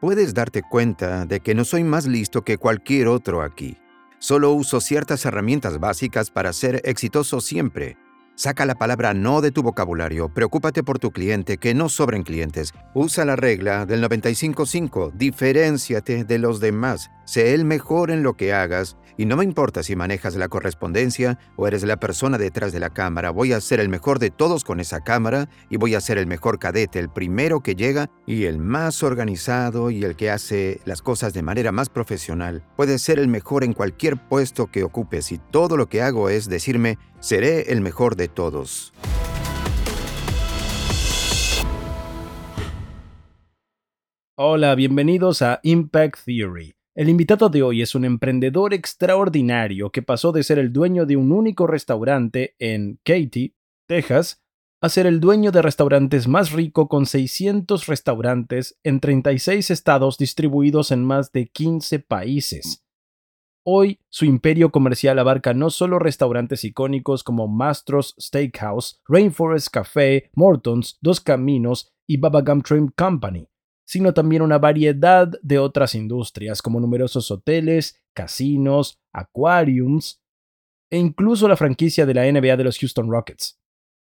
Puedes darte cuenta de que no soy más listo que cualquier otro aquí. Solo uso ciertas herramientas básicas para ser exitoso siempre. Saca la palabra no de tu vocabulario. Preocúpate por tu cliente, que no sobren clientes. Usa la regla del 95.5. Diferenciate de los demás. Sé el mejor en lo que hagas. Y no me importa si manejas la correspondencia o eres la persona detrás de la cámara. Voy a ser el mejor de todos con esa cámara y voy a ser el mejor cadete, el primero que llega y el más organizado y el que hace las cosas de manera más profesional. Puedes ser el mejor en cualquier puesto que ocupes y todo lo que hago es decirme, seré el mejor de todos. Hola, bienvenidos a Impact Theory. El invitado de hoy es un emprendedor extraordinario que pasó de ser el dueño de un único restaurante en Katy, Texas, a ser el dueño de restaurantes más rico con 600 restaurantes en 36 estados distribuidos en más de 15 países. Hoy, su imperio comercial abarca no solo restaurantes icónicos como Mastros Steakhouse, Rainforest Café, Morton's, Dos Caminos y Baba Gum Trim Company, sino también una variedad de otras industrias como numerosos hoteles, casinos, aquariums e incluso la franquicia de la NBA de los Houston Rockets.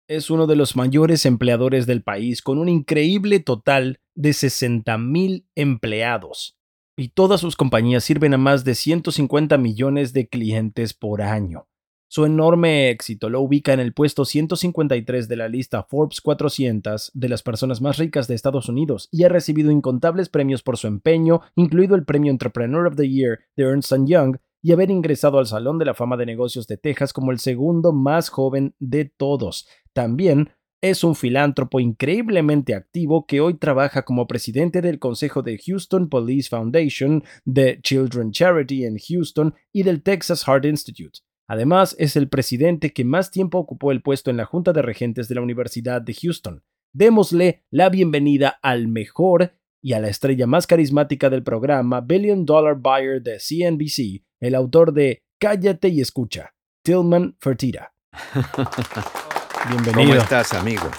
Es uno de los mayores empleadores del país con un increíble total de 60.000 empleados y todas sus compañías sirven a más de 150 millones de clientes por año. Su enorme éxito lo ubica en el puesto 153 de la lista Forbes 400 de las personas más ricas de Estados Unidos y ha recibido incontables premios por su empeño, incluido el premio Entrepreneur of the Year de Ernst Young y haber ingresado al Salón de la Fama de Negocios de Texas como el segundo más joven de todos. También es un filántropo increíblemente activo que hoy trabaja como presidente del Consejo de Houston Police Foundation, de Children Charity en Houston y del Texas Heart Institute. Además, es el presidente que más tiempo ocupó el puesto en la Junta de Regentes de la Universidad de Houston. Démosle la bienvenida al mejor y a la estrella más carismática del programa, Billion Dollar Buyer de CNBC, el autor de Cállate y escucha, Tillman Fertitta. Bienvenido. ¿Cómo estás, amigo?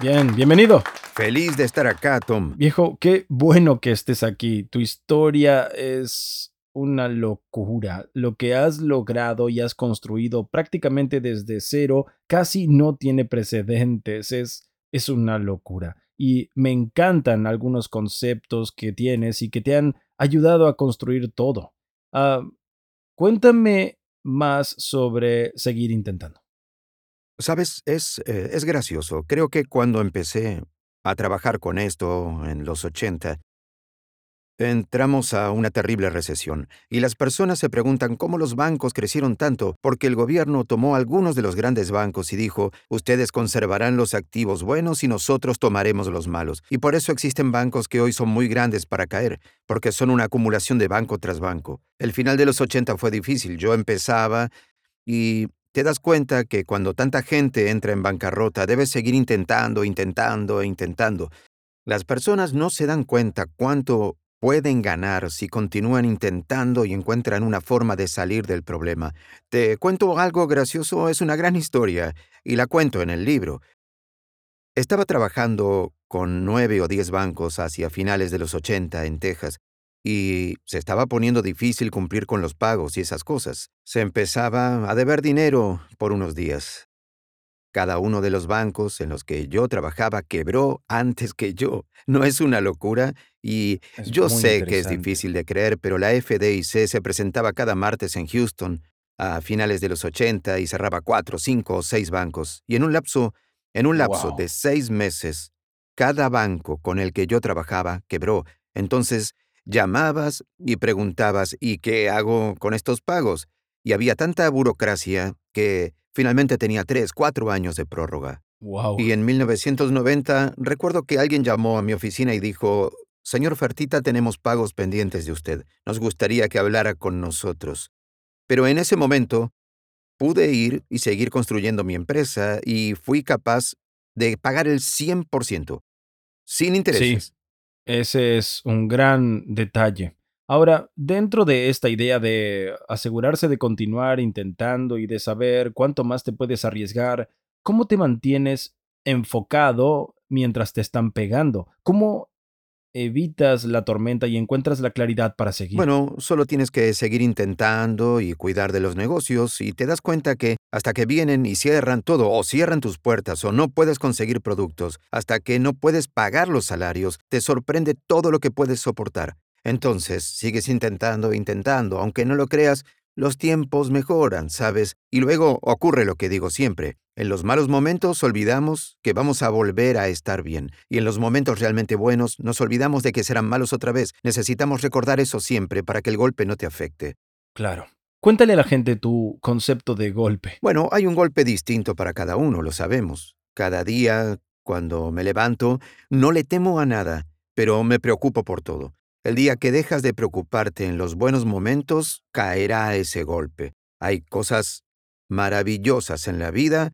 Bien, bienvenido. Feliz de estar acá, Tom. Viejo, qué bueno que estés aquí. Tu historia es una locura. Lo que has logrado y has construido prácticamente desde cero casi no tiene precedentes. Es, es una locura. Y me encantan algunos conceptos que tienes y que te han ayudado a construir todo. Ah, cuéntame más sobre seguir intentando. Sabes, es, eh, es gracioso. Creo que cuando empecé a trabajar con esto en los 80, entramos a una terrible recesión y las personas se preguntan cómo los bancos crecieron tanto porque el gobierno tomó algunos de los grandes bancos y dijo, ustedes conservarán los activos buenos y nosotros tomaremos los malos. Y por eso existen bancos que hoy son muy grandes para caer, porque son una acumulación de banco tras banco. El final de los 80 fue difícil. Yo empezaba y te das cuenta que cuando tanta gente entra en bancarrota debes seguir intentando, intentando e intentando. Las personas no se dan cuenta cuánto pueden ganar si continúan intentando y encuentran una forma de salir del problema. Te cuento algo gracioso, es una gran historia, y la cuento en el libro. Estaba trabajando con nueve o diez bancos hacia finales de los 80 en Texas, y se estaba poniendo difícil cumplir con los pagos y esas cosas. Se empezaba a deber dinero por unos días. Cada uno de los bancos en los que yo trabajaba quebró antes que yo. ¿No es una locura? Y Es yo sé que es difícil de creer, pero la FDIC se presentaba cada martes en Houston a finales de los 80 y cerraba cuatro, cinco o seis bancos. Y en un lapso, en un lapso Wow. de seis meses, cada banco con el que yo trabajaba quebró. Entonces llamabas y preguntabas, ¿y qué hago con estos pagos? Y había tanta burocracia que finalmente tenía tres, cuatro años de prórroga. Wow. Y en 1990 recuerdo que alguien llamó a mi oficina y dijo, Señor Fertita, tenemos pagos pendientes de usted. Nos gustaría que hablara con nosotros. Pero en ese momento pude ir y seguir construyendo mi empresa y fui capaz de pagar el 100%, sin Sí, intereses. Ese es un gran detalle. Ahora, dentro de esta idea de asegurarse de continuar intentando y de saber cuánto más te puedes arriesgar, ¿cómo te mantienes enfocado mientras te están pegando? ¿Cómo evitas la tormenta y encuentras la claridad para seguir? Bueno, solo tienes que seguir intentando y cuidar de los negocios y te das cuenta que hasta que vienen y cierran todo o cierran tus puertas o no puedes conseguir productos, hasta que no puedes pagar los salarios, te sorprende todo lo que puedes soportar. Entonces, sigues intentando, intentando, aunque no lo creas, los tiempos mejoran, ¿sabes? Y luego ocurre lo que digo siempre. En los malos momentos olvidamos que vamos a volver a estar bien. Y en los momentos realmente buenos nos olvidamos de que serán malos otra vez. Necesitamos recordar eso siempre para que el golpe no te afecte. Claro. Cuéntale a la gente tu concepto de golpe. Bueno, hay un golpe distinto para cada uno, lo sabemos. Cada día, cuando me levanto, no le temo a nada, pero me preocupo por todo. El día que dejas de preocuparte en los buenos momentos, caerá ese golpe. Hay cosas maravillosas en la vida,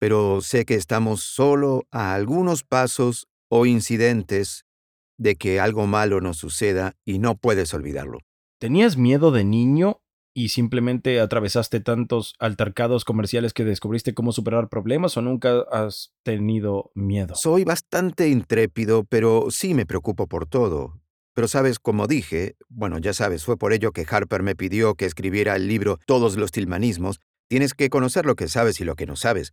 pero sé que estamos solo a algunos pasos o incidentes de que algo malo nos suceda y no puedes olvidarlo. ¿Tenías miedo de niño y simplemente atravesaste tantos altercados comerciales que descubriste cómo superar problemas o nunca has tenido miedo? Soy bastante intrépido, pero sí me preocupo por todo. Pero sabes, como dije, bueno, ya sabes, fue por ello que Harper me pidió que escribiera el libro Todos los tilmanismos. Tienes que conocer lo que sabes y lo que no sabes.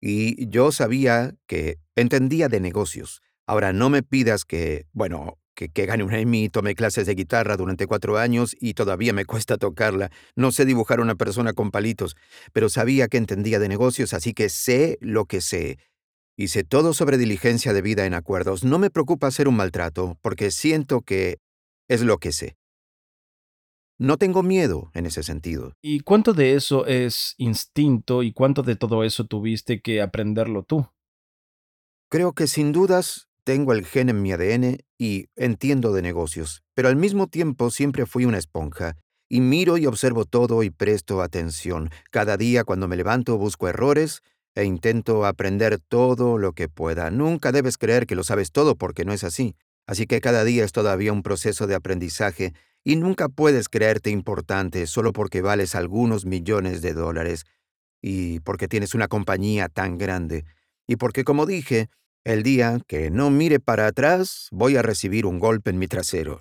Y yo sabía que entendía de negocios. Ahora, no me pidas que, bueno, que, que gane un Emmy y tome clases de guitarra durante cuatro años y todavía me cuesta tocarla. No sé dibujar una persona con palitos, pero sabía que entendía de negocios, así que sé lo que sé. Hice todo sobre diligencia de vida en acuerdos. No me preocupa hacer un maltrato, porque siento que es lo que sé. No tengo miedo en ese sentido. ¿Y cuánto de eso es instinto y cuánto de todo eso tuviste que aprenderlo tú? Creo que sin dudas tengo el gen en mi ADN y entiendo de negocios, pero al mismo tiempo siempre fui una esponja. Y miro y observo todo y presto atención. Cada día cuando me levanto busco errores e intento aprender todo lo que pueda. Nunca debes creer que lo sabes todo porque no es así. Así que cada día es todavía un proceso de aprendizaje y nunca puedes creerte importante solo porque vales algunos millones de dólares y porque tienes una compañía tan grande. Y porque, como dije, el día que no mire para atrás voy a recibir un golpe en mi trasero.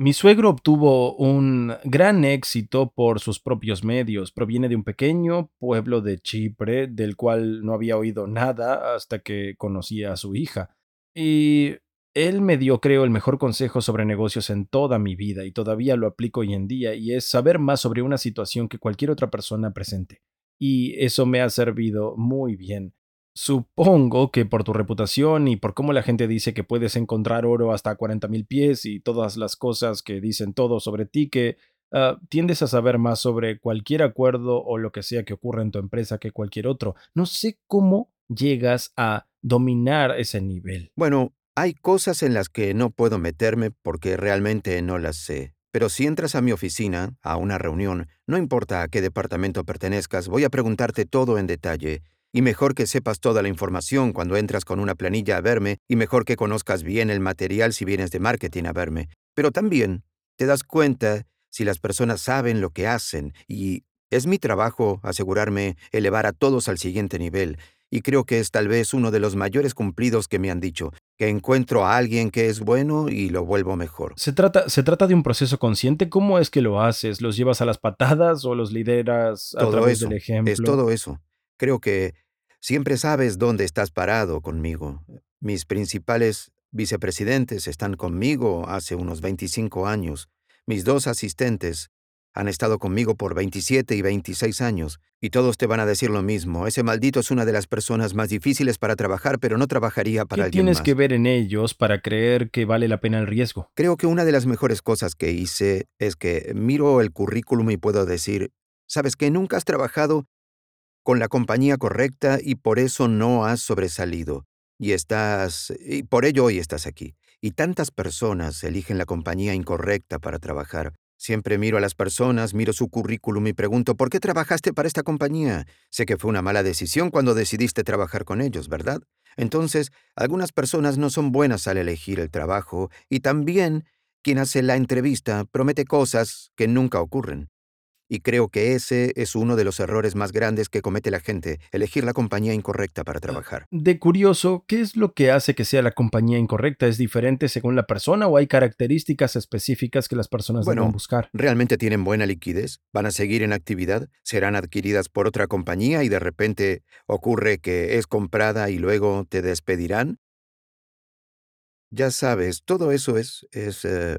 Mi suegro obtuvo un gran éxito por sus propios medios. Proviene de un pequeño pueblo de Chipre, del cual no había oído nada hasta que conocí a su hija. Y él me dio, creo, el mejor consejo sobre negocios en toda mi vida y todavía lo aplico hoy en día, y es saber más sobre una situación que cualquier otra persona presente. Y eso me ha servido muy bien. Supongo que por tu reputación y por cómo la gente dice que puedes encontrar oro hasta 40 mil pies y todas las cosas que dicen todo sobre ti, que ah, tiendes a saber más sobre cualquier acuerdo o lo que sea que ocurra en tu empresa que cualquier otro. No sé cómo llegas a dominar ese nivel. Bueno, hay cosas en las que no puedo meterme porque realmente no las sé. Pero si entras a mi oficina, a una reunión, no importa a qué departamento pertenezcas, voy a preguntarte todo en detalle. Y mejor que sepas toda la información cuando entras con una planilla a verme, y mejor que conozcas bien el material si vienes de marketing a verme. Pero también te das cuenta si las personas saben lo que hacen, y es mi trabajo asegurarme elevar a todos al siguiente nivel. Y creo que es tal vez uno de los mayores cumplidos que me han dicho, que encuentro a alguien que es bueno y lo vuelvo mejor. ¿Se trata, ¿Se trata de un proceso consciente? ¿Cómo es que lo haces? ¿Los llevas a las patadas o los lideras a Todo través eso, del ejemplo? es todo eso. Creo que Siempre sabes dónde estás parado conmigo. Mis principales vicepresidentes están conmigo hace unos 25 años. Mis dos asistentes han estado conmigo por 27 y 26 años, y todos te van a decir lo mismo. Ese maldito es una de las personas más difíciles para trabajar, pero no trabajaría para ¿Qué alguien tienes más. que ver en ellos para creer que vale la pena el riesgo? Creo que una de las mejores cosas que hice es que miro el currículum y puedo decir, sabes que nunca has trabajado con la compañía correcta y por eso no has sobresalido. Y estás, y por ello hoy estás aquí. Y tantas personas eligen la compañía incorrecta para trabajar. Siempre miro a las personas, miro su currículum y pregunto, ¿por qué trabajaste para esta compañía? Sé que fue una mala decisión cuando decidiste trabajar con ellos, ¿verdad? Entonces, algunas personas no son buenas al elegir el trabajo y también quien hace la entrevista promete cosas que nunca ocurren. Y creo que ese es uno de los errores más grandes que comete la gente, elegir la compañía incorrecta para trabajar. De curioso, ¿qué es lo que hace que sea la compañía incorrecta? ¿Es diferente según la persona o hay características específicas que las personas Bueno, deben buscar? ¿Realmente tienen buena liquidez? ¿Van a seguir en actividad? ¿Serán adquiridas por otra compañía y de repente ocurre que es comprada y luego te despedirán? Ya sabes, todo eso es... es eh,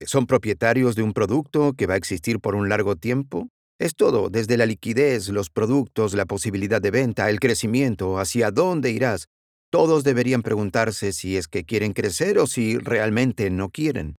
¿Son propietarios de un producto que va a existir por un largo tiempo? Es todo, desde la liquidez, los productos, la posibilidad de venta, el crecimiento, hacia dónde irás. Todos deberían preguntarse si es que quieren crecer o si realmente no quieren.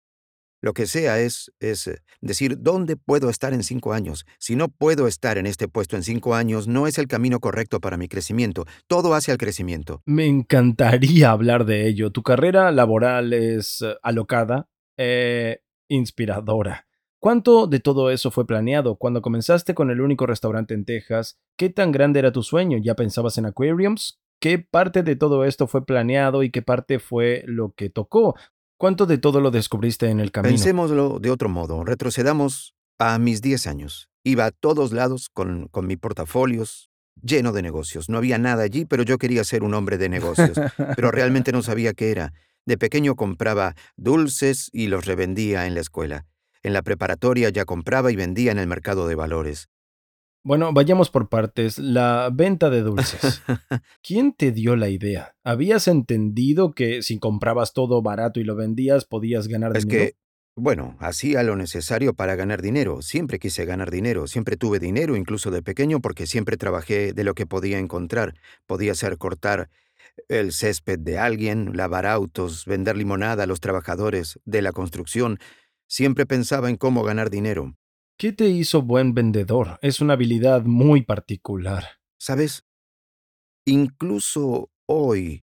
Lo que sea es, es eh, decir, ¿dónde puedo estar en cinco años? Si no puedo estar en este puesto en cinco años, no es el camino correcto para mi crecimiento. Todo hacia el crecimiento. Me encantaría hablar de ello. Tu carrera laboral es eh, alocada, eh, inspiradora. ¿Cuánto de todo eso fue planeado? Cuando comenzaste con el único restaurante en Texas, ¿qué tan grande era tu sueño? ¿Ya pensabas en aquariums? ¿Qué parte de todo esto fue planeado y qué parte fue lo que tocó? ¿Cuánto de todo lo descubriste en el camino? Pensémoslo de otro modo. Retrocedamos a mis 10 años. Iba a todos lados con, con mi portafolios lleno de negocios. No había nada allí, pero yo quería ser un hombre de negocios. pero realmente no sabía qué era. De pequeño compraba dulces y los revendía en la escuela. En la preparatoria ya compraba y vendía en el mercado de valores. Bueno, vayamos por partes. La venta de dulces. ¿Quién te dio la idea? ¿Habías entendido que si comprabas todo barato y lo vendías podías ganar Es dinero? que, bueno, hacía lo necesario para ganar dinero. Siempre quise ganar dinero. Siempre tuve dinero, incluso de pequeño, porque siempre trabajé de lo que podía encontrar. Podía ser cortar el césped de alguien, lavar autos, vender limonada a los trabajadores de la construcción. Siempre pensaba en cómo ganar dinero. ¿Qué te hizo buen vendedor? Es una habilidad muy particular. ¿Sabes? Incluso hoy,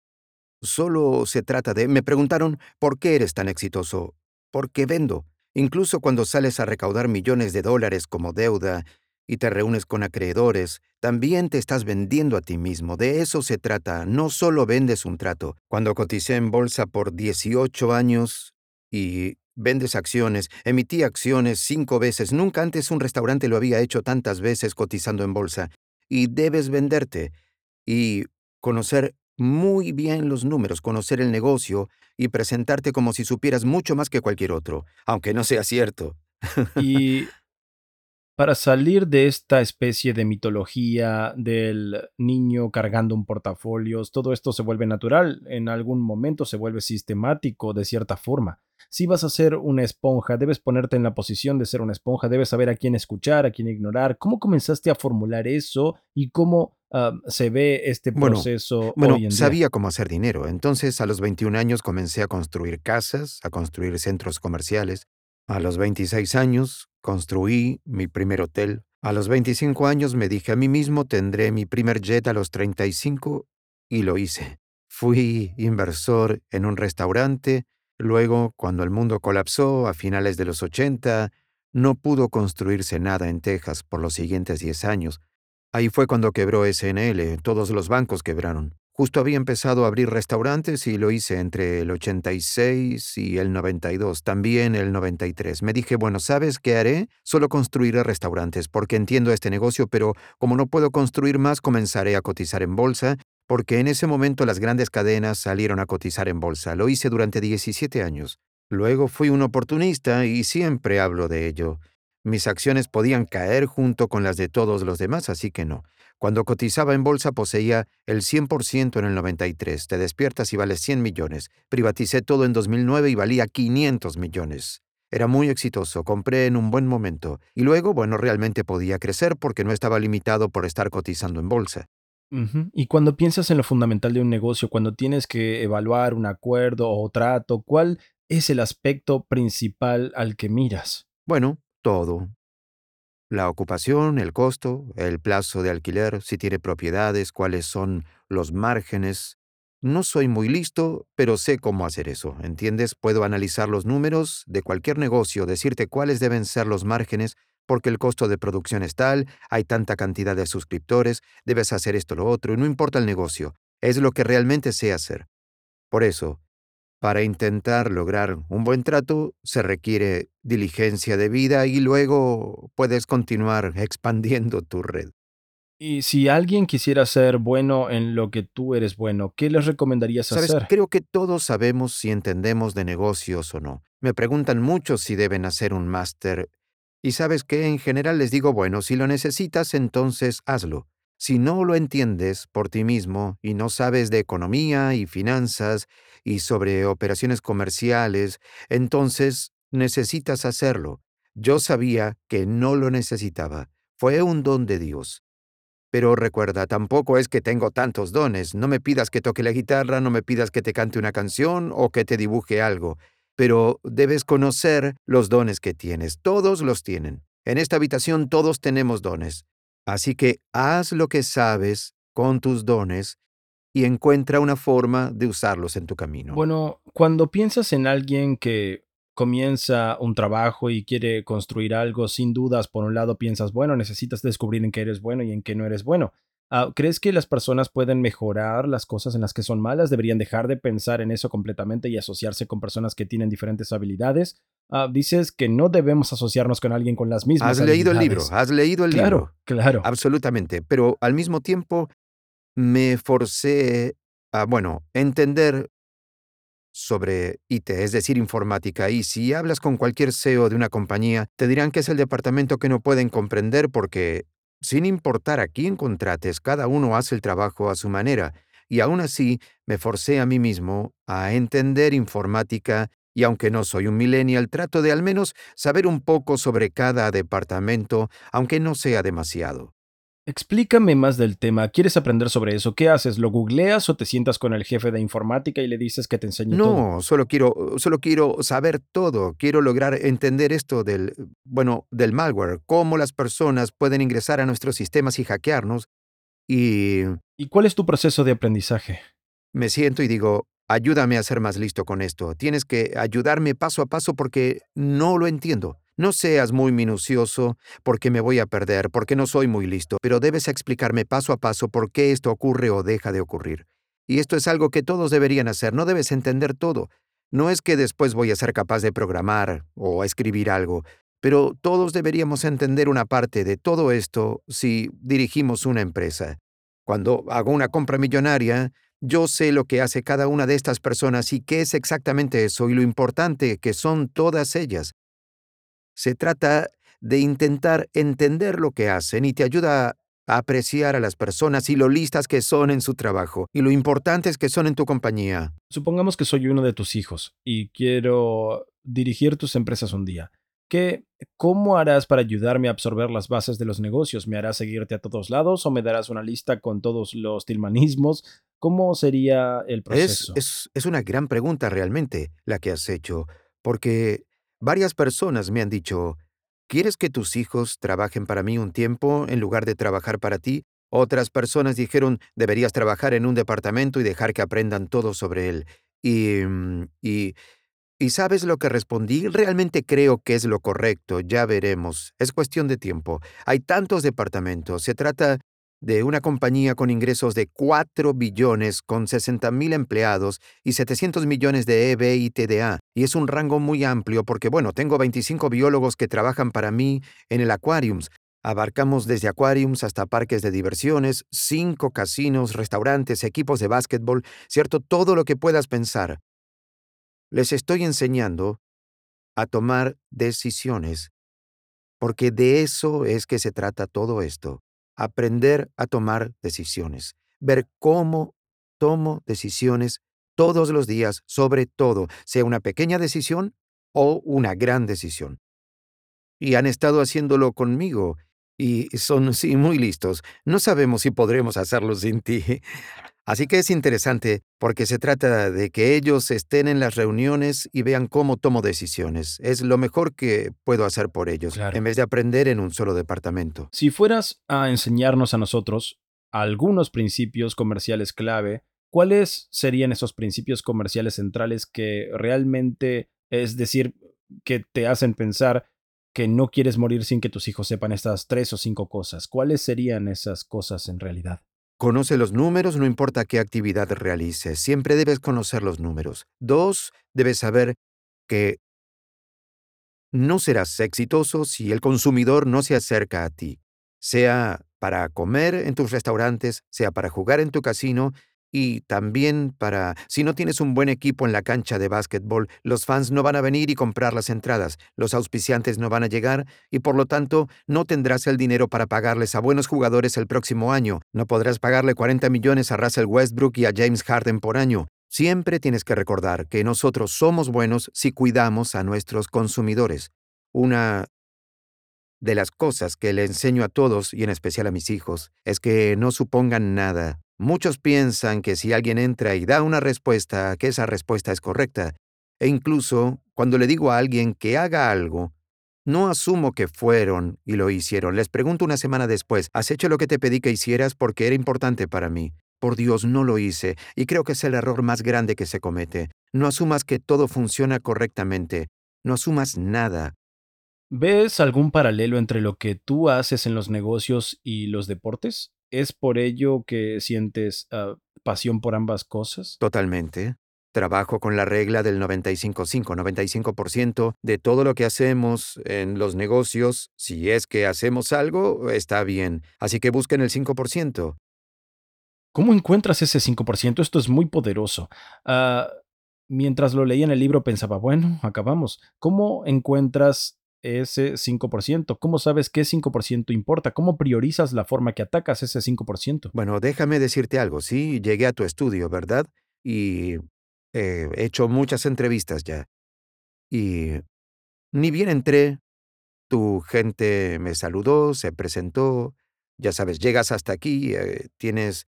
solo se trata de... Me preguntaron, ¿por qué eres tan exitoso? Porque vendo. Incluso cuando sales a recaudar millones de dólares como deuda y te reúnes con acreedores, también te estás vendiendo a ti mismo. De eso se trata. No solo vendes un trato. Cuando coticé en bolsa por 18 años y vendes acciones, emití acciones cinco veces. Nunca antes un restaurante lo había hecho tantas veces cotizando en bolsa. Y debes venderte y conocer muy bien los números, conocer el negocio y presentarte como si supieras mucho más que cualquier otro, aunque no sea cierto. Y para salir de esta especie de mitología del niño cargando un portafolios, todo esto se vuelve natural, en algún momento se vuelve sistemático de cierta forma. Si vas a ser una esponja, debes ponerte en la posición de ser una esponja, debes saber a quién escuchar, a quién ignorar. ¿Cómo comenzaste a formular eso y cómo ah, se ve este proceso Bueno, hoy en día? sabía cómo hacer dinero, entonces a los 21 años comencé a construir casas, a construir centros comerciales. A los 26 años construí mi primer hotel. A los 25 años me dije a mí mismo tendré mi primer jet a los 35 y lo hice. Fui inversor en un restaurante, luego cuando el mundo colapsó a finales de los 80, no pudo construirse nada en Texas por los siguientes 10 años. Ahí fue cuando quebró SNL, todos los bancos quebraron. Justo había empezado a abrir restaurantes y lo hice entre el 86 y el 92, también el 93. Me dije, bueno, ¿sabes qué haré? Solo construiré restaurantes porque entiendo este negocio, pero como no puedo construir más, comenzaré a cotizar en bolsa, porque en ese momento las grandes cadenas salieron a cotizar en bolsa. Lo hice durante 17 años. Luego fui un oportunista y siempre hablo de ello. Mis acciones podían caer junto con las de todos los demás, así que no. Cuando cotizaba en bolsa poseía el 100% en el 93. Te despiertas y vales 100 millones. Privaticé todo en 2009 y valía 500 millones. Era muy exitoso, compré en un buen momento. Y luego, bueno, realmente podía crecer porque no estaba limitado por estar cotizando en bolsa. Y cuando piensas en lo fundamental de un negocio, cuando tienes que evaluar un acuerdo o trato, ¿cuál es el aspecto principal al que miras? Bueno, todo. La ocupación, el costo, el plazo de alquiler, si tiene propiedades, cuáles son los márgenes. No soy muy listo, pero sé cómo hacer eso, ¿entiendes? Puedo analizar los números de cualquier negocio, decirte cuáles deben ser los márgenes, porque el costo de producción es tal, hay tanta cantidad de suscriptores, debes hacer esto o lo otro, y no importa el negocio, es lo que realmente sé hacer. Por eso, para intentar lograr un buen trato se requiere diligencia de vida y luego puedes continuar expandiendo tu red. Y si alguien quisiera ser bueno en lo que tú eres bueno, ¿qué les recomendarías Sabes, hacer? creo que todos sabemos si entendemos de negocios o no. Me preguntan mucho si deben hacer un máster. Y sabes que en general les digo, bueno, si lo necesitas, entonces hazlo. Si no lo entiendes por ti mismo y no sabes de economía y finanzas y sobre operaciones comerciales, entonces necesitas hacerlo. Yo sabía que no lo necesitaba. Fue un don de Dios. Pero recuerda, tampoco es que tengo tantos dones. No me pidas que toque la guitarra, no me pidas que te cante una canción o que te dibuje algo. Pero debes conocer los dones que tienes. Todos los tienen. En esta habitación todos tenemos dones. Así que haz lo que sabes con tus dones y encuentra una forma de usarlos en tu camino. Bueno, cuando piensas en alguien que comienza un trabajo y quiere construir algo, sin dudas, por un lado piensas, bueno, necesitas descubrir en qué eres bueno y en qué no eres bueno. Ah, ¿Crees que las personas pueden mejorar las cosas en las que son malas? ¿Deberían dejar de pensar en eso completamente y asociarse con personas que tienen diferentes habilidades? Ah, dices que no debemos asociarnos con alguien con las mismas has leído el libro, habilidades. has leído el Claro, libro. claro. Absolutamente. Pero al mismo tiempo me forcé a, bueno, entender sobre IT, es decir, informática. Y si hablas con cualquier CEO de una compañía, te dirán que es el departamento que no pueden comprender porque, sin importar a quién contrates, cada uno hace el trabajo a su manera. Y aún así, me forcé a mí mismo a entender informática y aunque no soy un millennial, trato de al menos saber un poco sobre cada departamento, aunque no sea demasiado. Explícame más del tema. ¿Quieres aprender sobre eso? ¿Qué haces? ¿Lo googleas o te sientas con el jefe de informática y le dices que te enseñe todo? No, solo quiero, solo quiero saber todo. Quiero lograr entender esto del, bueno, del malware, cómo las personas pueden ingresar a nuestros sistemas y hackearnos. Y ¿Y cuál es tu proceso de aprendizaje? me siento y digo, ayúdame a ser más listo con esto. Tienes que ayudarme paso a paso porque no lo entiendo. No seas muy minucioso porque me voy a perder, porque no soy muy listo, pero debes explicarme paso a paso por qué esto ocurre o deja de ocurrir. Y esto es algo que todos deberían hacer, no debes entender todo. No es que después voy a ser capaz de programar o escribir algo, pero todos deberíamos entender una parte de todo esto si dirigimos una empresa. Cuando hago una compra millonaria, yo sé lo que hace cada una de estas personas y qué es exactamente eso y lo importante que son todas ellas. Se trata de intentar entender lo que hacen y te ayuda a apreciar a las personas y lo listas que son en su trabajo y lo importantes que son en tu compañía. Supongamos que soy uno de tus hijos y quiero dirigir tus empresas un día. ¿Qué, ¿Cómo harás para ayudarme a absorber las bases de los negocios? ¿Me harás seguirte a todos lados o me darás una lista con todos los tilmanismos? ¿Cómo sería el Es, proceso? es, es una gran pregunta realmente la que has hecho, porque varias personas me han dicho, ¿quieres que tus hijos trabajen para mí un tiempo en lugar de trabajar para ti? Otras personas dijeron, deberías trabajar en un departamento y dejar que aprendan todo sobre él. Y, mm, y, y ¿sabes lo que respondí? Realmente creo que es lo correcto, ya veremos. Es cuestión de tiempo. Hay tantos departamentos. Se trata de una compañía con ingresos de 4 billones, con 60 mil empleados y 700 millones de EB y TDA. Y es un rango muy amplio porque, bueno, tengo 25 biólogos que trabajan para mí en el Aquariums. Abarcamos desde aquariums hasta parques de diversiones, cinco casinos, restaurantes, equipos de básquetbol, cierto, todo lo que puedas pensar. Les estoy enseñando a tomar decisiones, porque de eso es que se trata todo esto. Aprender a tomar decisiones, ver cómo tomo decisiones todos los días sobre todo, sea una pequeña decisión o una gran decisión. Y han estado haciéndolo conmigo, y son, muy listos. No sabemos si podremos hacerlo sin ti. Así que es interesante porque se trata de que ellos estén en las reuniones y vean cómo tomo decisiones. Es lo mejor que puedo hacer por ellos, Claro. en vez de aprender en un solo departamento. Si fueras a enseñarnos a nosotros algunos principios comerciales clave, ¿cuáles serían esos principios comerciales centrales que realmente, es decir, que te hacen pensar que no quieres morir sin que tus hijos sepan estas tres o cinco cosas? ¿Cuáles serían esas cosas en realidad? Conoce los números, no importa qué actividad realices, siempre debes conocer los números. Dos, debes saber que no serás exitoso si el consumidor no se acerca a ti, sea para comer en tus restaurantes, sea para jugar en tu casino y también para, si no tienes un buen equipo en la cancha de básquetbol, los fans no van a venir y comprar las entradas, los auspiciantes no van a llegar y por lo tanto no tendrás el dinero para pagarles a buenos jugadores el próximo año, no podrás pagarle 40 millones a Russell Westbrook y a James Harden por año. Siempre tienes que recordar que nosotros somos buenos si cuidamos a nuestros consumidores. Una de las cosas que le enseño a todos, y en especial a mis hijos, es que no supongan nada. Muchos piensan que si alguien entra y da una respuesta, que esa respuesta es correcta. E incluso, cuando le digo a alguien que haga algo, no asumo que fueron y lo hicieron. Les pregunto una semana después, ¿has hecho lo que te pedí que hicieras porque era importante para mí? Por Dios, no lo hice, y creo que es el error más grande que se comete. No asumas que todo funciona correctamente. No asumas nada. ¿Ves algún paralelo entre lo que tú haces en los negocios y los deportes? ¿Es por ello que sientes ah, pasión por ambas cosas? Totalmente. Trabajo con la regla del 95-5, 95% de todo lo que hacemos en los negocios, si es que hacemos algo, está bien. Así que busquen el 5%. ¿Cómo encuentras ese 5%? Esto es muy poderoso. Ah, mientras lo leía en el libro pensaba, bueno, acabamos. ¿Cómo encuentras ese 5%? ¿Cómo sabes qué 5% importa? ¿Cómo priorizas la forma que atacas ese 5%? Bueno, déjame decirte algo. Sí, llegué a tu estudio, ¿verdad? Y eh, he hecho muchas entrevistas ya. Y ni bien entré, tu gente me saludó, se presentó. Ya sabes, llegas hasta aquí, eh, tienes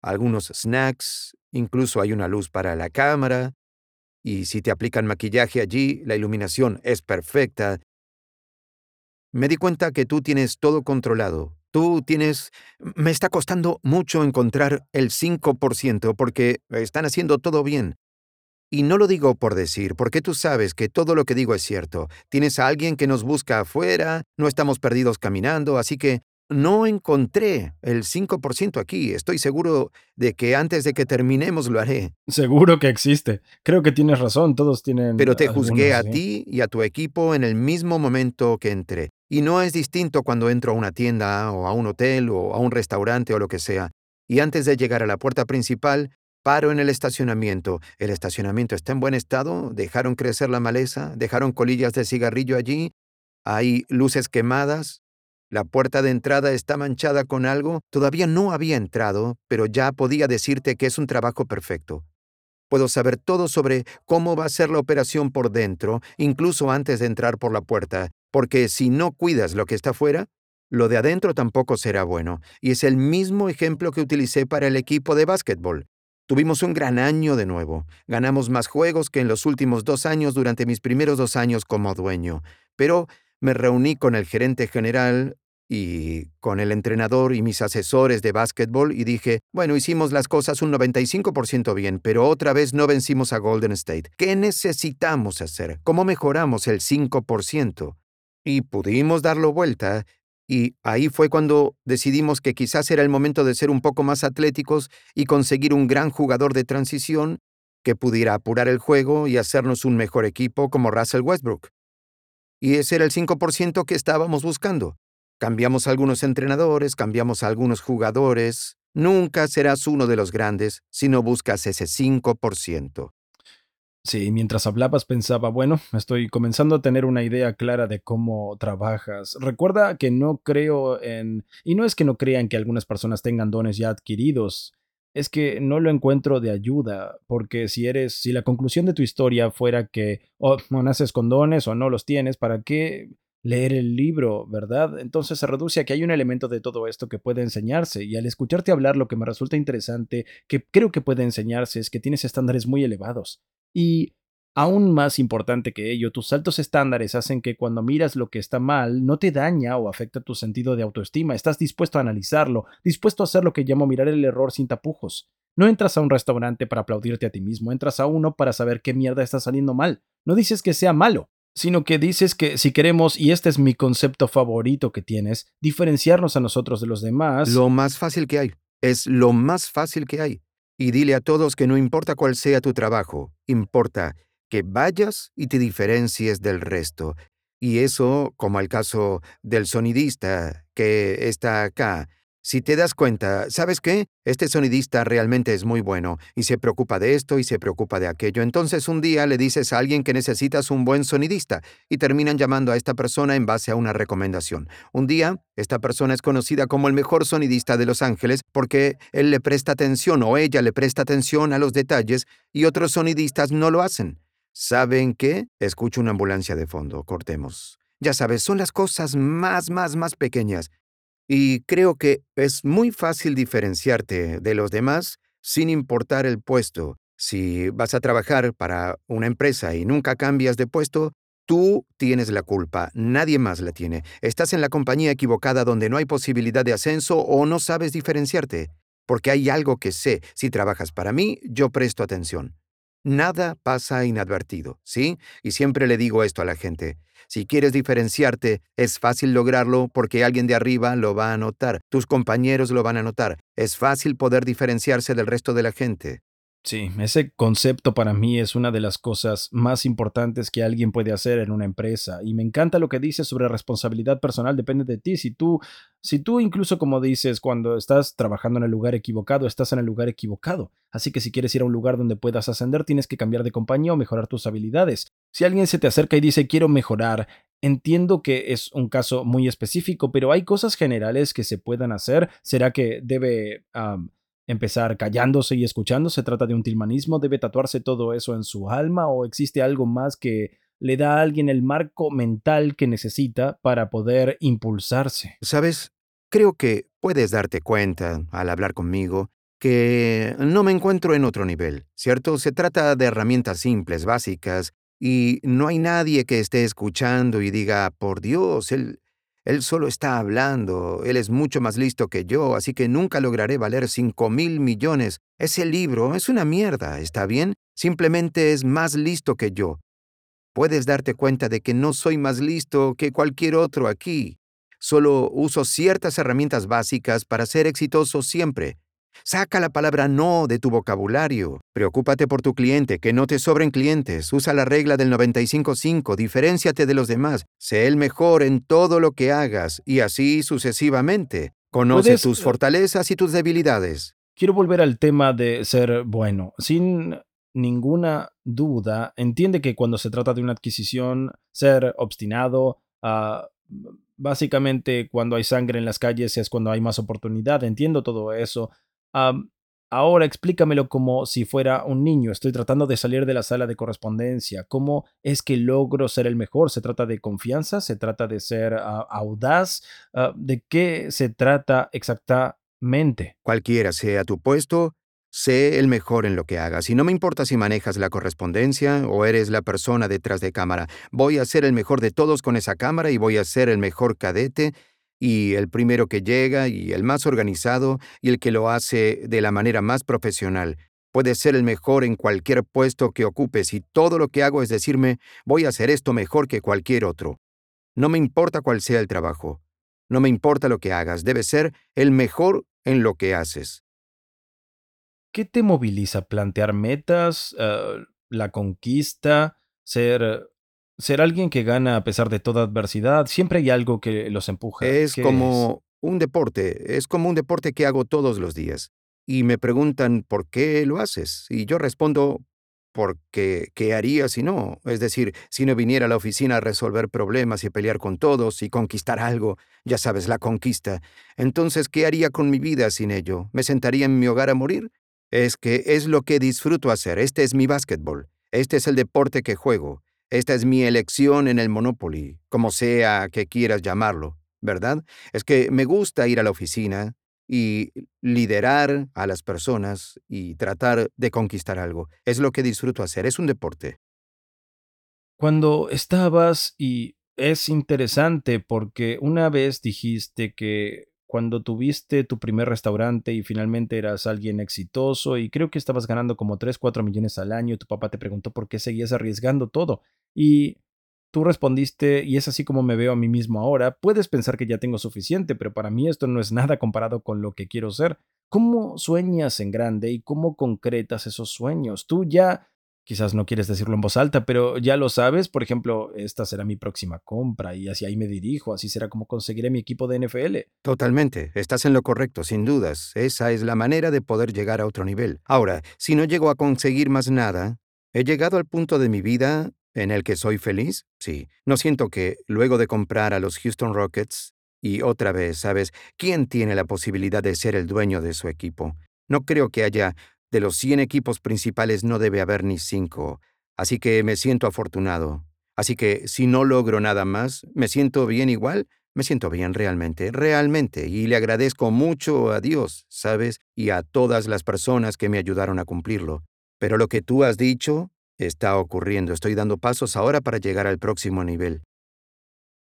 algunos snacks, incluso hay una luz para la cámara. Y si te aplican maquillaje allí, la iluminación es perfecta. Me di cuenta que tú tienes todo controlado. Tú tienes... Me está costando mucho encontrar el 5% porque están haciendo todo bien. Y no lo digo por decir, porque tú sabes que todo lo que digo es cierto. Tienes a alguien que nos busca afuera, no estamos perdidos caminando, así que no encontré el 5% aquí. Estoy seguro de que antes de que terminemos lo haré. Seguro que existe. Creo que tienes razón, todos tienen... Pero te juzgué a ti y a tu equipo en el mismo momento que entré. Y no es distinto cuando entro a una tienda o a un hotel o a un restaurante o lo que sea. Y antes de llegar a la puerta principal, paro en el estacionamiento. El estacionamiento está en buen estado, dejaron crecer la maleza, dejaron colillas de cigarrillo allí, hay luces quemadas, la puerta de entrada está manchada con algo. Todavía no había entrado, pero ya podía decirte que es un trabajo perfecto. Puedo saber todo sobre cómo va a ser la operación por dentro, incluso antes de entrar por la puerta, porque si no cuidas lo que está fuera, lo de adentro tampoco será bueno. Y es el mismo ejemplo que utilicé para el equipo de básquetbol. Tuvimos un gran año de nuevo. Ganamos más juegos que en los últimos dos años durante mis primeros dos años como dueño. Pero me reuní con el gerente general y con el entrenador y mis asesores de básquetbol y dije, bueno, hicimos las cosas un 95% bien, pero otra vez no vencimos a Golden State. ¿Qué necesitamos hacer? ¿Cómo mejoramos el 5%? Y pudimos darlo vuelta y ahí fue cuando decidimos que quizás era el momento de ser un poco más atléticos y conseguir un gran jugador de transición que pudiera apurar el juego y hacernos un mejor equipo como Russell Westbrook. Y ese era el 5% que estábamos buscando. Cambiamos algunos entrenadores, cambiamos algunos jugadores. Nunca serás uno de los grandes si no buscas ese 5%. Sí, mientras hablabas pensaba, bueno, estoy comenzando a tener una idea clara de cómo trabajas. Recuerda que no creo en... Y no es que no crea en que algunas personas tengan dones ya adquiridos, es que no lo encuentro de ayuda, porque si eres, si la conclusión de tu historia fuera que o no naces con dones o no los tienes, ¿para qué leer el libro, verdad? Entonces se reduce a que hay un elemento de todo esto que puede enseñarse, y al escucharte hablar lo que me resulta interesante, que creo que puede enseñarse, es que tienes estándares muy elevados. Y aún más importante que ello, tus altos estándares hacen que cuando miras lo que está mal no te daña o afecta tu sentido de autoestima. Estás dispuesto a analizarlo, dispuesto a hacer lo que llamo mirar el error sin tapujos. No entras a un restaurante para aplaudirte a ti mismo, entras a uno para saber qué mierda está saliendo mal. No dices que sea malo, sino que dices que si queremos, y este es mi concepto favorito que tienes, diferenciarnos a nosotros de los demás. Lo más fácil que hay. Es lo más fácil que hay. Y dile a todos que no importa cuál sea tu trabajo, importa que vayas y te diferencies del resto. Y eso, como el caso del sonidista que está acá, si te das cuenta, ¿sabes qué? Este sonidista realmente es muy bueno y se preocupa de esto y se preocupa de aquello. Entonces un día le dices a alguien que necesitas un buen sonidista y terminan llamando a esta persona en base a una recomendación. Un día, esta persona es conocida como el mejor sonidista de Los Ángeles porque él le presta atención o ella le presta atención a los detalles y otros sonidistas no lo hacen. ¿Saben qué? Escucho una ambulancia de fondo, cortemos. Ya sabes, son las cosas más, más, más pequeñas y creo que es muy fácil diferenciarte de los demás sin importar el puesto. Si vas a trabajar para una empresa y nunca cambias de puesto, tú tienes la culpa, nadie más la tiene. Estás en la compañía equivocada donde no hay posibilidad de ascenso o no sabes diferenciarte. Porque hay algo que sé, si trabajas para mí, yo presto atención. Nada pasa inadvertido, ¿sí? Y siempre le digo esto a la gente. Si quieres diferenciarte, es fácil lograrlo porque alguien de arriba lo va a notar, tus compañeros lo van a notar. Es fácil poder diferenciarse del resto de la gente. Sí, ese concepto para mí es una de las cosas más importantes que alguien puede hacer en una empresa. Y me encanta lo que dices sobre responsabilidad personal, depende de ti. Si tú, si tú incluso como dices, cuando estás trabajando en el lugar equivocado, estás en el lugar equivocado. Así que si quieres ir a un lugar donde puedas ascender, tienes que cambiar de compañía o mejorar tus habilidades. Si alguien se te acerca y dice quiero mejorar, Entiendo que es un caso muy específico, pero hay cosas generales que se puedan hacer. ¿Será que debe empezar callándose y escuchando? ¿Se trata de un tilmanismo? ¿Debe tatuarse todo eso en su alma? ¿O existe algo más que le da a alguien el marco mental que necesita para poder impulsarse? Sabes, creo que puedes darte cuenta, al hablar conmigo, que no me encuentro en otro nivel, ¿cierto? Se trata de herramientas simples, básicas, y no hay nadie que esté escuchando y diga, por Dios, él él solo está hablando, él es mucho más listo que yo, así que nunca lograré valer cinco mil millones. Ese libro es una mierda, ¿está bien? Simplemente es más listo que yo. Puedes darte cuenta de que no soy más listo que cualquier otro aquí. Solo uso ciertas herramientas básicas para ser exitoso siempre. Saca la palabra no de tu vocabulario. Preocúpate por tu cliente, que no te sobren clientes. Usa la regla del 95-5, diferenciate de los demás. Sé el mejor en todo lo que hagas y así sucesivamente. Conoce tus eh, fortalezas y tus debilidades. Quiero volver al tema de ser bueno. Sin ninguna duda, entiende que cuando se trata de una adquisición, ser obstinado, uh, básicamente cuando hay sangre en las calles es cuando hay más oportunidad. Entiendo todo eso ahora explícamelo como si fuera un niño. Estoy tratando de salir de la sala de correspondencia. ¿Cómo es que logro ser el mejor? ¿Se trata de confianza? ¿Se trata de ser ah, audaz? Ah, ¿De qué se trata exactamente? Cualquiera sea tu puesto, sé el mejor en lo que hagas. Y no me importa si manejas la correspondencia o eres la persona detrás de cámara. Voy a ser el mejor de todos con esa cámara y voy a ser el mejor cadete y el primero que llega y el más organizado y el que lo hace de la manera más profesional. Puede ser el mejor en cualquier puesto que ocupes y todo lo que hago es decirme, voy a hacer esto mejor que cualquier otro. No me importa cuál sea el trabajo. No me importa lo que hagas, debes ser el mejor en lo que haces. ¿Qué te moviliza? ¿Plantear metas? Eh, ¿La conquista? ¿Ser ser alguien que gana a pesar de toda adversidad, siempre hay algo que los empuja. Es como un deporte, es como un deporte que hago todos los días. Y me preguntan, ¿por qué lo haces? Y yo respondo, porque ¿qué haría si no? Es decir, si no viniera a la oficina a resolver problemas y pelear con todos y conquistar algo, ya sabes, la conquista. Entonces, ¿qué haría con mi vida sin ello? ¿Me sentaría en mi hogar a morir? Es que es lo que disfruto hacer. Este es mi básquetbol. Este es el deporte que juego. Esta es mi elección en el Monopoly, como sea que quieras llamarlo, ¿verdad? Es que me gusta ir a la oficina, y liderar a las personas y tratar de conquistar algo. Es lo que disfruto hacer, es un deporte. Cuando estabas, y es interesante porque una vez dijiste que cuando tuviste tu primer restaurante y finalmente eras alguien exitoso y creo que estabas ganando como 3, 4 millones al año, tu papá te preguntó por qué seguías arriesgando todo. Y Tú respondiste, y es así como me veo a mí mismo ahora, puedes pensar que ya tengo suficiente, pero para mí esto no es nada comparado con lo que quiero ser. ¿Cómo sueñas en grande y cómo concretas esos sueños? Tú ya, quizás no quieres decirlo en voz alta, pero ya lo sabes, por ejemplo, esta será mi próxima compra y hacia ahí me dirijo, así será como conseguiré mi equipo de NFL. Totalmente, estás en lo correcto, sin dudas. Esa es la manera de poder llegar a otro nivel. Ahora, si no llego a conseguir más nada, he llegado al punto de mi vida ¿En el que soy feliz? Sí. No siento que, luego de comprar a los Houston Rockets, y otra vez, ¿sabes? ¿Quién tiene la posibilidad de ser el dueño de su equipo? No creo que haya, de los 100 equipos principales no debe haber ni 5. Así que me siento afortunado. Así que si no logro nada más, ¿me siento bien igual? Me siento bien realmente, realmente, y le agradezco mucho a Dios, ¿sabes? Y a todas las personas que me ayudaron a cumplirlo. Pero lo que tú has dicho, Está ocurriendo, estoy dando pasos ahora para llegar al próximo nivel.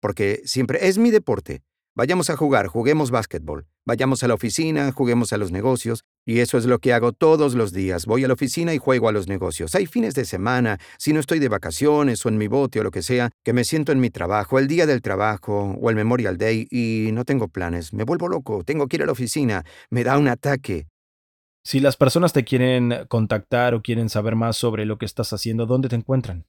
Porque siempre es mi deporte. Vayamos a jugar, juguemos básquetbol. Vayamos a la oficina, juguemos a los negocios. Y eso es lo que hago todos los días. Voy a la oficina y juego a los negocios. Hay fines de semana, si no estoy de vacaciones o en mi bote o lo que sea, que me siento en mi trabajo, el día del trabajo o el Memorial Day y no tengo planes. Me vuelvo loco, tengo que ir a la oficina, me da un ataque. Si las personas te quieren contactar o quieren saber más sobre lo que estás haciendo, ¿dónde te encuentran?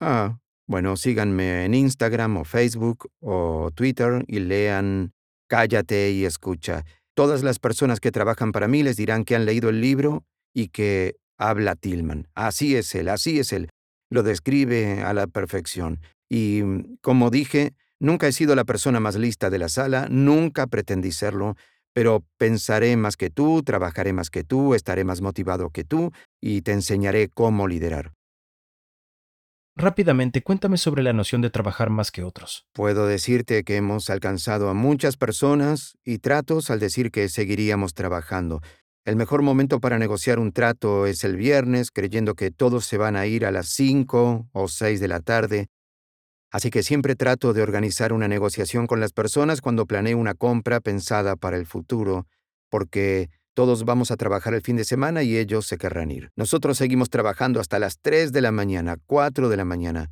Ah, bueno, síganme en Instagram o Facebook o Twitter y lean Cállate y escucha. Todas las personas que trabajan para mí les dirán que han leído el libro y que habla Tillman. Así es él, así es él. Lo describe a la perfección. Y, como dije, nunca he sido la persona más lista de la sala, nunca pretendí serlo, pero pensaré más que tú, trabajaré más que tú, estaré más motivado que tú y te enseñaré cómo liderar. Rápidamente, cuéntame sobre la noción de trabajar más que otros. Puedo decirte que hemos alcanzado a muchas personas y tratos al decir que seguiríamos trabajando. El mejor momento para negociar un trato es el viernes, creyendo que todos se van a ir a las 5 o 6 de la tarde, Así que siempre trato de organizar una negociación con las personas cuando planeo una compra pensada para el futuro, porque todos vamos a trabajar el fin de semana y ellos se querrán ir. Nosotros seguimos trabajando hasta las 3 de la mañana, 4 de la mañana.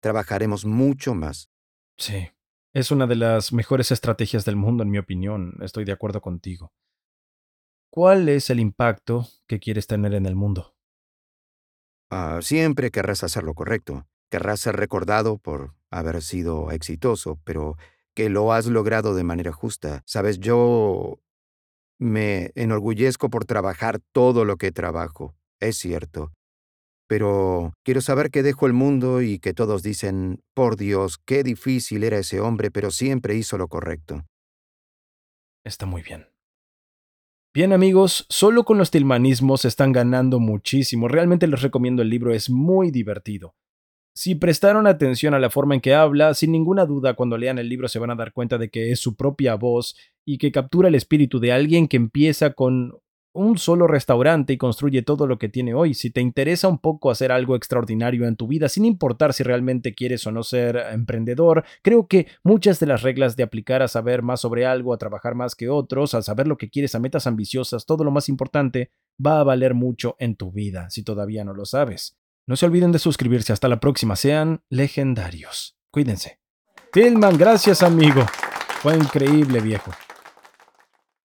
Trabajaremos mucho más. Sí, es una de las mejores estrategias del mundo, en mi opinión. Estoy de acuerdo contigo. ¿Cuál es el impacto que quieres tener en el mundo? Ah, siempre querrás hacer lo correcto. Querrás ser recordado por haber sido exitoso, pero que lo has logrado de manera justa. Sabes, yo me enorgullezco por trabajar todo lo que trabajo, es cierto. Pero quiero saber que dejo el mundo y que todos dicen, por Dios, qué difícil era ese hombre, pero siempre hizo lo correcto. Está muy bien. Bien amigos, solo con los tilmanismos están ganando muchísimo. Realmente les recomiendo el libro, es muy divertido. Si prestaron atención a la forma en que habla, sin ninguna duda cuando lean el libro se van a dar cuenta de que es su propia voz y que captura el espíritu de alguien que empieza con un solo restaurante y construye todo lo que tiene hoy. Si te interesa un poco hacer algo extraordinario en tu vida, sin importar si realmente quieres o no ser emprendedor, creo que muchas de las reglas de aplicar a saber más sobre algo, a trabajar más que otros, a saber lo que quieres, a metas ambiciosas, todo lo más importante, va a valer mucho en tu vida, si todavía no lo sabes. No se olviden de suscribirse. Hasta la próxima. Sean legendarios. Cuídense. Tillman, gracias amigo. Fue increíble, viejo.